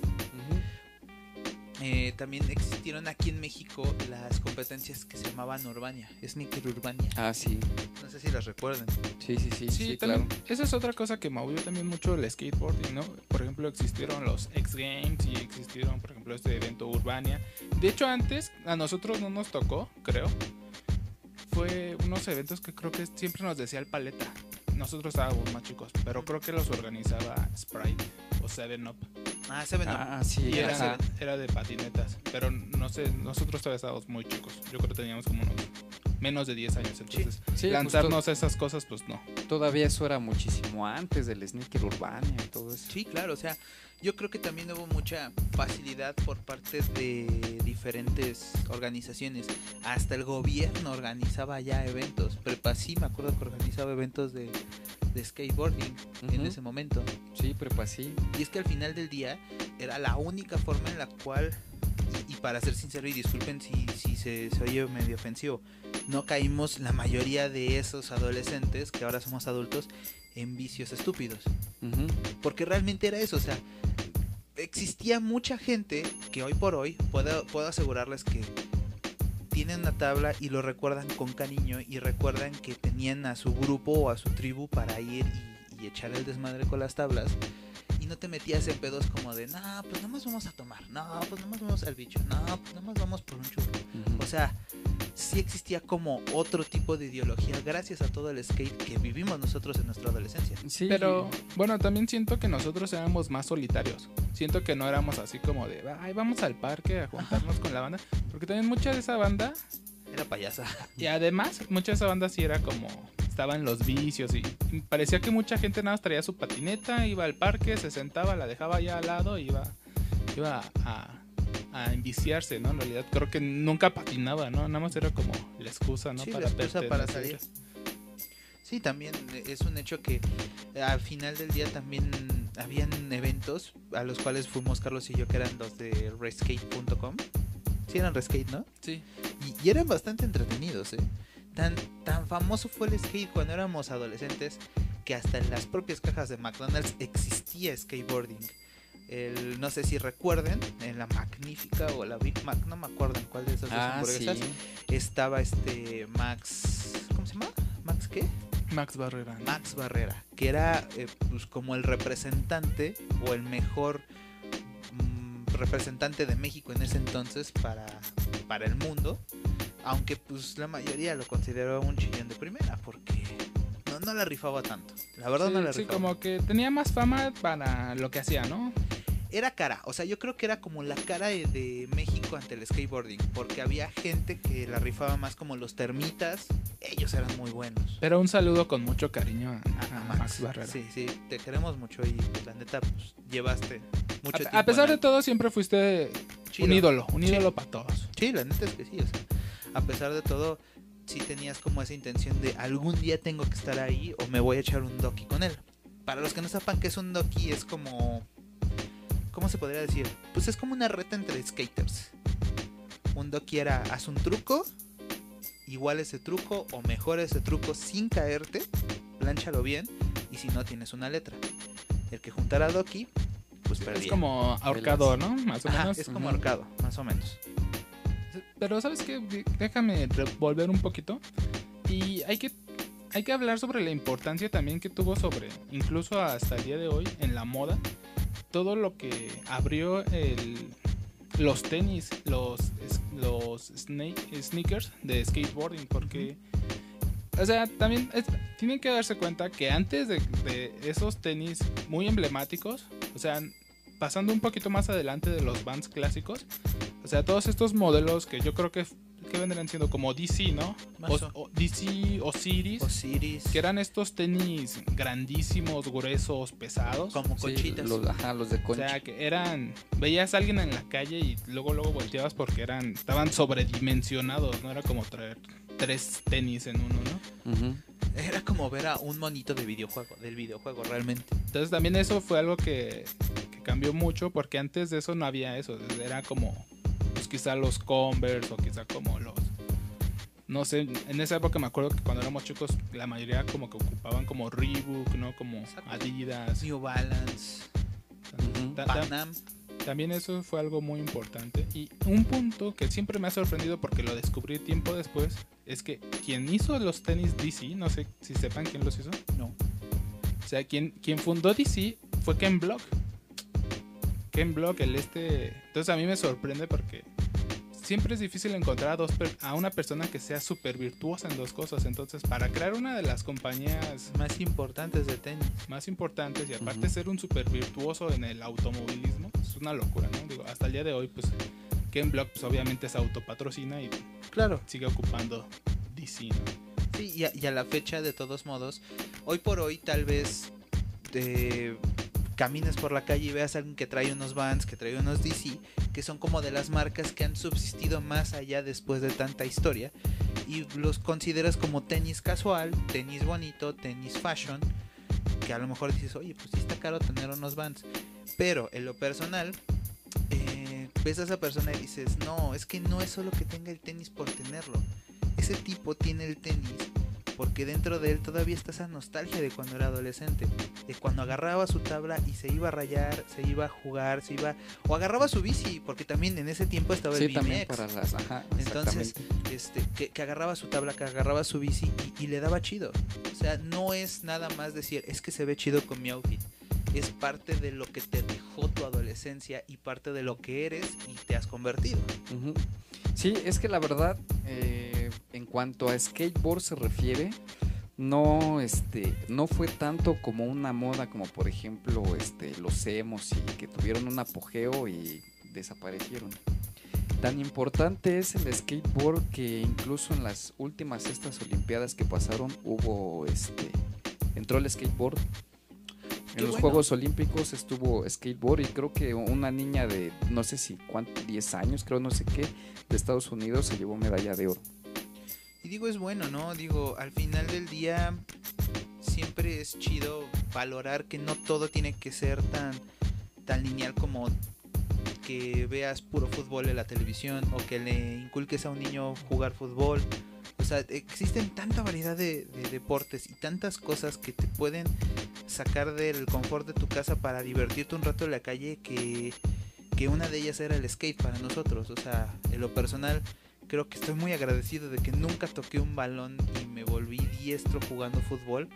[SPEAKER 1] Eh, también existieron aquí en México las competencias que se llamaban Urbania, Sneaker Urbania.
[SPEAKER 2] Ah, sí.
[SPEAKER 1] No sé si las recuerden.
[SPEAKER 2] Sí, sí, sí,
[SPEAKER 3] Sí,
[SPEAKER 2] claro.
[SPEAKER 3] esa es otra cosa que movió también mucho el skateboarding, ¿no? Por ejemplo, existieron los X Games y existieron, por ejemplo, este evento Urbania. De hecho, antes a nosotros no nos tocó, creo. Fue unos eventos que creo que siempre nos decía el paleta. Nosotros estábamos más chicos, pero creo que los organizaba Sprite o Seven Up.
[SPEAKER 1] Ah, Seven Up.
[SPEAKER 2] Ah, sí.
[SPEAKER 3] Y era,
[SPEAKER 2] ajá.
[SPEAKER 3] era de patinetas, pero no sé, nosotros todavía estábamos muy chicos. Yo creo que teníamos como unos menos de 10 años, entonces
[SPEAKER 2] Sí,
[SPEAKER 3] lanzarnos a esas cosas, pues no.
[SPEAKER 2] todavía eso era muchísimo antes del sneaker urbania y todo eso.
[SPEAKER 1] Sí, claro, o sea, yo creo que también hubo mucha facilidad por parte de diferentes organizaciones. Hasta el gobierno organizaba ya eventos. Prepa sí, me acuerdo que organizaba eventos de, de skateboarding en ese momento.
[SPEAKER 2] Sí, prepa sí.
[SPEAKER 1] Y es que al final del día era la única forma en la cual, y, para ser sincero y disculpen si, si se, se oye medio ofensivo, no caímos la mayoría de esos adolescentes, que ahora somos adultos, en vicios estúpidos. Porque realmente era eso, o sea, existía mucha gente que hoy por hoy puedo, puedo asegurarles que tienen una tabla y lo recuerdan con cariño y recuerdan que tenían a su grupo o a su tribu para ir y, y echar el desmadre con las tablas. Y no te metías en pedos como de, no, pues nada más vamos a tomar, no, pues nada más vamos al bicho, no, pues nada más vamos por un churro.
[SPEAKER 2] Ujú.
[SPEAKER 1] O sea, sí existía como otro tipo de ideología gracias a todo el skate que vivimos nosotros en nuestra adolescencia.
[SPEAKER 2] Sí,
[SPEAKER 3] Pero bueno, también siento que nosotros éramos más solitarios. Siento que no éramos así como de, ay, vamos al parque a juntarnos con la banda. Porque también mucha de esa banda,
[SPEAKER 1] Era payasa.
[SPEAKER 3] y además, mucha de esa banda sí era como, estaba en los vicios y parecía que mucha gente nada más traía su patineta, iba al parque, se sentaba, la dejaba allá al lado y iba, iba a, a enviciarse, ¿no? En realidad creo que nunca patinaba, ¿no? Nada más era como la excusa, ¿no?
[SPEAKER 1] Sí, la excusa para salir. Sí, también es un hecho que al final del día también habían eventos a los cuales fuimos Carlos y yo, que eran los de rescate.com. Sí, eran rescate, ¿no?
[SPEAKER 2] sí.
[SPEAKER 1] Y, y eran bastante entretenidos, ¿eh? Tan, tan famoso fue el skate cuando éramos adolescentes que hasta en las propias cajas de McDonald's existía skateboarding. El, no sé si recuerden, en la Magnífica o la Big Mac, no me acuerdo en cuál de esas dos
[SPEAKER 2] Ah, sí.
[SPEAKER 1] estaba este Max. ¿Cómo se llama? ¿Max qué?
[SPEAKER 3] Max Barrera. ¿no?
[SPEAKER 1] Max Barrera, que era eh, pues, como el representante o el mejor mm, representante de México en ese entonces para, para el mundo. Aunque pues la mayoría lo consideró un chillón de primera porque no, no la rifaba tanto. La verdad
[SPEAKER 3] Sí,
[SPEAKER 1] no la
[SPEAKER 3] sí,
[SPEAKER 1] rifaba.
[SPEAKER 3] como que tenía más fama para lo que hacía, ¿no?
[SPEAKER 1] Era cara, o sea, yo creo que era como la cara de, de México ante el skateboarding. Porque había gente que la rifaba más como los termitas. Ellos eran muy buenos.
[SPEAKER 3] Pero un saludo con mucho cariño a,
[SPEAKER 1] a
[SPEAKER 3] a
[SPEAKER 1] Max.
[SPEAKER 3] Max Barrera.
[SPEAKER 1] Sí, sí, te queremos mucho y la neta, pues llevaste mucho
[SPEAKER 3] A-
[SPEAKER 1] tiempo.
[SPEAKER 3] A, pesar de todo, siempre fuiste
[SPEAKER 1] Chido.
[SPEAKER 3] un ídolo, un
[SPEAKER 1] Sí.
[SPEAKER 3] ídolo para todos.
[SPEAKER 1] Sí, la neta es que sí, o sea, a pesar de todo, sí tenías como esa intención de algún día tengo que estar ahí o me voy a echar un doki con él. Para los que no sepan qué es un doki, es como. ¿Cómo se podría decir? Pues es como una reta entre skaters. Un doki era haz un truco, igual ese truco o mejor ese truco sin caerte, plánchalo bien y si no tienes una letra. El que juntara doki, pues perdía.
[SPEAKER 3] Es como ahorcado, ¿no? Más o
[SPEAKER 1] Ajá,
[SPEAKER 3] menos.
[SPEAKER 1] es como ahorcado, más o menos.
[SPEAKER 3] Pero ¿sabes qué? Déjame volver un poquito. Y hay que, hay que hablar sobre la importancia también que tuvo sobre, incluso hasta el día de hoy, en la moda, todo lo que abrió el, los tenis, los, los sneakers de skateboarding, porque... O sea, también tienen que darse cuenta que antes de, de esos tenis muy emblemáticos, o sea, pasando un poquito más adelante de los Vans clásicos, o sea, todos estos modelos que yo creo que, que vendrían siendo como DC, ¿no? O,
[SPEAKER 1] o-
[SPEAKER 3] o DC Osiris,
[SPEAKER 1] Osiris.
[SPEAKER 3] que eran estos tenis grandísimos, gruesos, pesados.
[SPEAKER 1] como
[SPEAKER 2] Sí,
[SPEAKER 1] conchitas.
[SPEAKER 2] los, ajá, los de
[SPEAKER 3] O
[SPEAKER 2] concha.
[SPEAKER 3] sea, que eran. Veías a alguien en la calle y luego luego volteabas porque eran. Estaban sobredimensionados, ¿no? Era como traer tres tenis en uno, ¿no?
[SPEAKER 1] Era como ver a un monito de videojuego, del videojuego realmente.
[SPEAKER 3] Entonces también eso fue algo que, que cambió mucho porque antes de eso no había eso. Era como, pues quizá los Converse o quizá como los... No sé, en esa época me acuerdo que cuando éramos chicos la mayoría como que ocupaban como Reebok, ¿no? Como. Adidas.
[SPEAKER 1] New Balance.
[SPEAKER 3] También eso fue algo muy importante. Y un punto que siempre me ha sorprendido porque lo descubrí tiempo después es que quien hizo los tenis DC, no sé si sepan quién los hizo.
[SPEAKER 1] No.
[SPEAKER 3] O sea, quien, quien fundó DC fue Ken Block. Ken Block, el este... Entonces a mí me sorprende porque siempre es difícil encontrar a, dos a una persona que sea súper virtuosa en dos cosas. Entonces, para crear una de las compañías
[SPEAKER 1] Más importantes de tenis.
[SPEAKER 3] más importantes y aparte ser un súper virtuoso en el automovilismo, es una locura, ¿no? Digo, hasta el día de hoy, pues Ken Block pues, obviamente se autopatrocina y
[SPEAKER 1] Claro.
[SPEAKER 3] sigue ocupando DC.
[SPEAKER 1] Sí, y a, y a la fecha, de todos modos, hoy por hoy tal vez te camines por la calle y veas a alguien que trae unos Vans, que trae unos DC, que son como de las marcas que han subsistido más allá después de tanta historia, y los consideras como tenis casual, tenis bonito, tenis fashion, que a lo mejor dices, oye, pues sí está caro tener unos Vans, pero en lo personal, eh, ves a esa persona y dices, no, es que no es solo que tenga el tenis por tenerlo. Ese tipo tiene el tenis porque dentro de él todavía está esa nostalgia de cuando era adolescente, de cuando agarraba su tabla y se iba a rayar, se iba a jugar, se iba o agarraba su bici, porque también en ese tiempo estaba el BMX.
[SPEAKER 2] para las,
[SPEAKER 1] Entonces, este, que, agarraba su tabla, que agarraba su bici y, y le daba chido. O sea, no es nada más decir, es que se ve chido con mi outfit es parte de lo que te dejó tu adolescencia y parte de lo que eres y te has convertido.
[SPEAKER 2] Sí, es que la verdad, eh, en cuanto a skateboard se refiere, no, este, no fue tanto como una moda como por ejemplo este, los emos y que tuvieron un apogeo y desaparecieron. Tan importante es el skateboard que incluso en las últimas estas olimpiadas que pasaron hubo este entró el skateboard en los Juegos Olímpicos estuvo skateboard y creo que una niña de no sé si cuánto, 10 años, creo no sé qué, de Estados Unidos se llevó medalla de oro.
[SPEAKER 1] Y digo, es bueno, ¿no? Digo, al final del día siempre es chido valorar que no todo tiene que ser tan, tan lineal como que veas puro fútbol en la televisión o que le inculques a un niño jugar fútbol. O sea, existen tanta variedad de, de deportes y tantas cosas que te pueden sacar del confort de tu casa para divertirte un rato en la calle que, que una de ellas era el skate para nosotros. O sea, en lo personal creo que estoy muy agradecido de que nunca toqué un balón y me volví diestro jugando fútbol.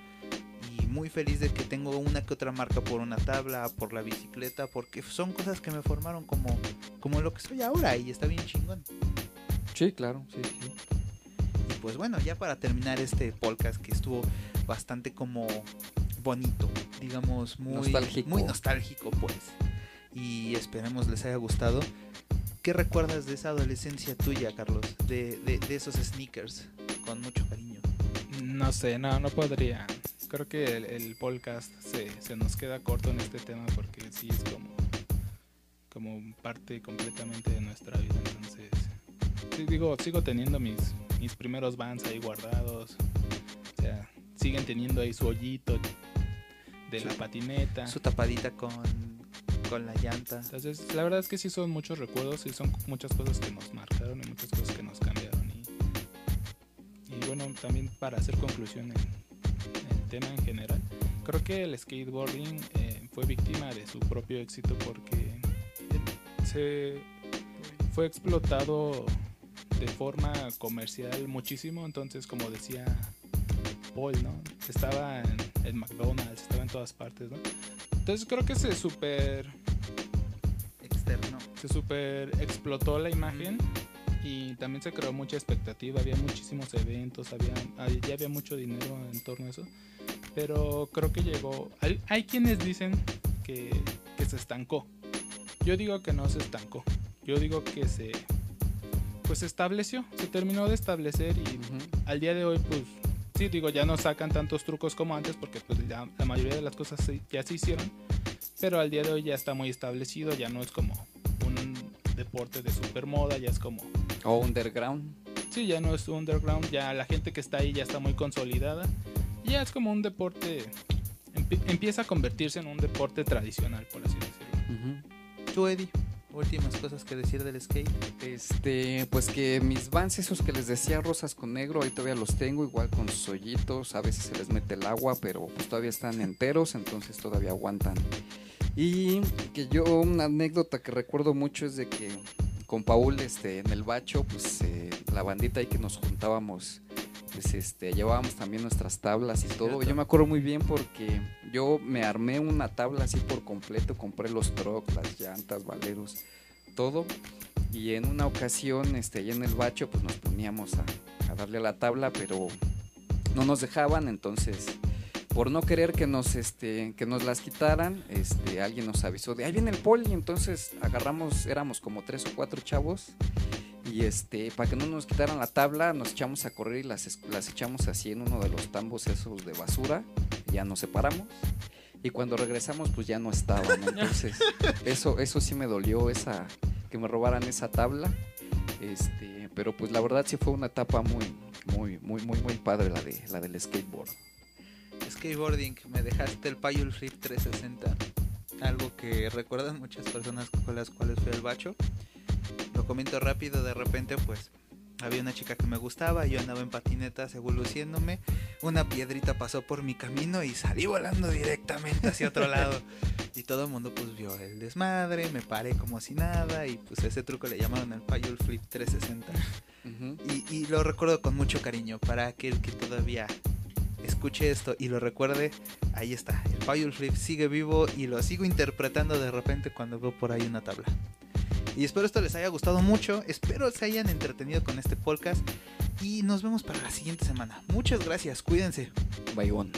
[SPEAKER 1] Y muy feliz de que tengo una que otra marca por una tabla, por la bicicleta, porque son cosas que me formaron como, como lo que soy ahora y está bien chingón.
[SPEAKER 2] Sí, claro, sí, sí.
[SPEAKER 1] Y pues bueno, ya para terminar este podcast que estuvo bastante como bonito, digamos, muy nostálgico. muy nostálgico, pues. Y esperemos les haya gustado. ¿Qué recuerdas de esa adolescencia tuya, Carlos? De, de, esos sneakers, con mucho cariño.
[SPEAKER 3] No sé, no, no podría. Creo que el, podcast se, se, nos queda corto en este tema porque sí es como, como parte completamente de nuestra vida. Entonces, digo, sigo teniendo mis, mis primeros vans ahí guardados. O sea, siguen teniendo ahí su hoyito de la patineta.
[SPEAKER 1] Su tapadita con, con la llanta.
[SPEAKER 3] Entonces, la verdad es que sí son muchos recuerdos y son muchas cosas que nos marcaron y muchas cosas que nos cambiaron. Y, y bueno, también para hacer conclusión en, el tema en general, creo que el skateboarding eh, fue víctima de su propio éxito porque se fue explotado de forma comercial muchísimo. Entonces, como decía Paul, ¿no? Estaba en, McDonald's, estaba en todas partes, ¿no? Entonces creo que se super
[SPEAKER 1] externo.
[SPEAKER 3] Se super explotó la imagen y también se creó mucha expectativa, había muchísimos eventos, había, ya había mucho dinero en torno a eso. Pero creo que llegó. Hay, quienes dicen que, que se estancó. Yo digo que no se estancó. Yo digo que se pues se estableció, se terminó de establecer y al día de hoy pues digo, ya no sacan tantos trucos como antes porque pues ya la mayoría de las cosas ya se hicieron, pero al día de hoy ya está muy establecido, ya no es como un deporte de super moda, ya es como...
[SPEAKER 2] O underground.
[SPEAKER 3] Sí, ya no es underground, ya la gente que está ahí ya está muy consolidada, ya es como un deporte, empieza a convertirse en un deporte tradicional, por así decirlo.
[SPEAKER 1] ¿Tú, Eddie? Últimas cosas que decir del skate.
[SPEAKER 2] Este, pues que mis vans esos que les decía rosas con negro, ahí todavía los tengo, igual con sus hoyitos, a veces se les mete el agua, pero pues todavía están enteros, entonces todavía aguantan. Y que yo una anécdota que recuerdo mucho es de que con Paul este en el bacho, pues eh, la bandita ahí que nos juntábamos pues este, llevábamos también nuestras tablas y todo. Yo me acuerdo muy bien porque yo me armé una tabla así por completo, compré los trucks, las llantas, valeros, todo. Y en una ocasión, este, allá en el bacho, pues nos poníamos a, darle a la tabla, pero no nos dejaban, entonces por no querer que nos este que nos las quitaran este alguien nos avisó de ahí viene el poli entonces agarramos éramos como tres o cuatro chavos y este, para que no nos quitaran la tabla, nos echamos a correr y las, las echamos así en uno de los tambos esos de basura. Ya nos separamos. Y cuando regresamos, pues ya no estaban. Entonces, eso, eso sí me dolió, esa, que me robaran esa tabla. Este, pero pues la verdad sí fue una etapa muy, muy, muy, muy, muy padre la de la del skateboard.
[SPEAKER 1] Skateboarding, me dejaste el Payul Flip 360. Algo que recuerdan muchas personas con las cuales fui al bacho lo comento rápido, de repente pues había una chica que me gustaba, yo andaba en patinetas evoluciéndome, una piedrita pasó por mi camino y salí volando directamente hacia otro lado. Y todo el mundo pues vio el desmadre, me paré como si nada y pues ese truco le llamaron el Payul Flip 360. y, y lo recuerdo con mucho cariño para aquel que todavía escuche esto y lo recuerde, ahí está, el Payul Flip sigue vivo y lo sigo interpretando de repente cuando veo por ahí una tabla. Y espero esto les haya gustado mucho, espero se hayan entretenido con este podcast y nos vemos para la siguiente semana. Muchas gracias, cuídense.
[SPEAKER 2] Bye, one.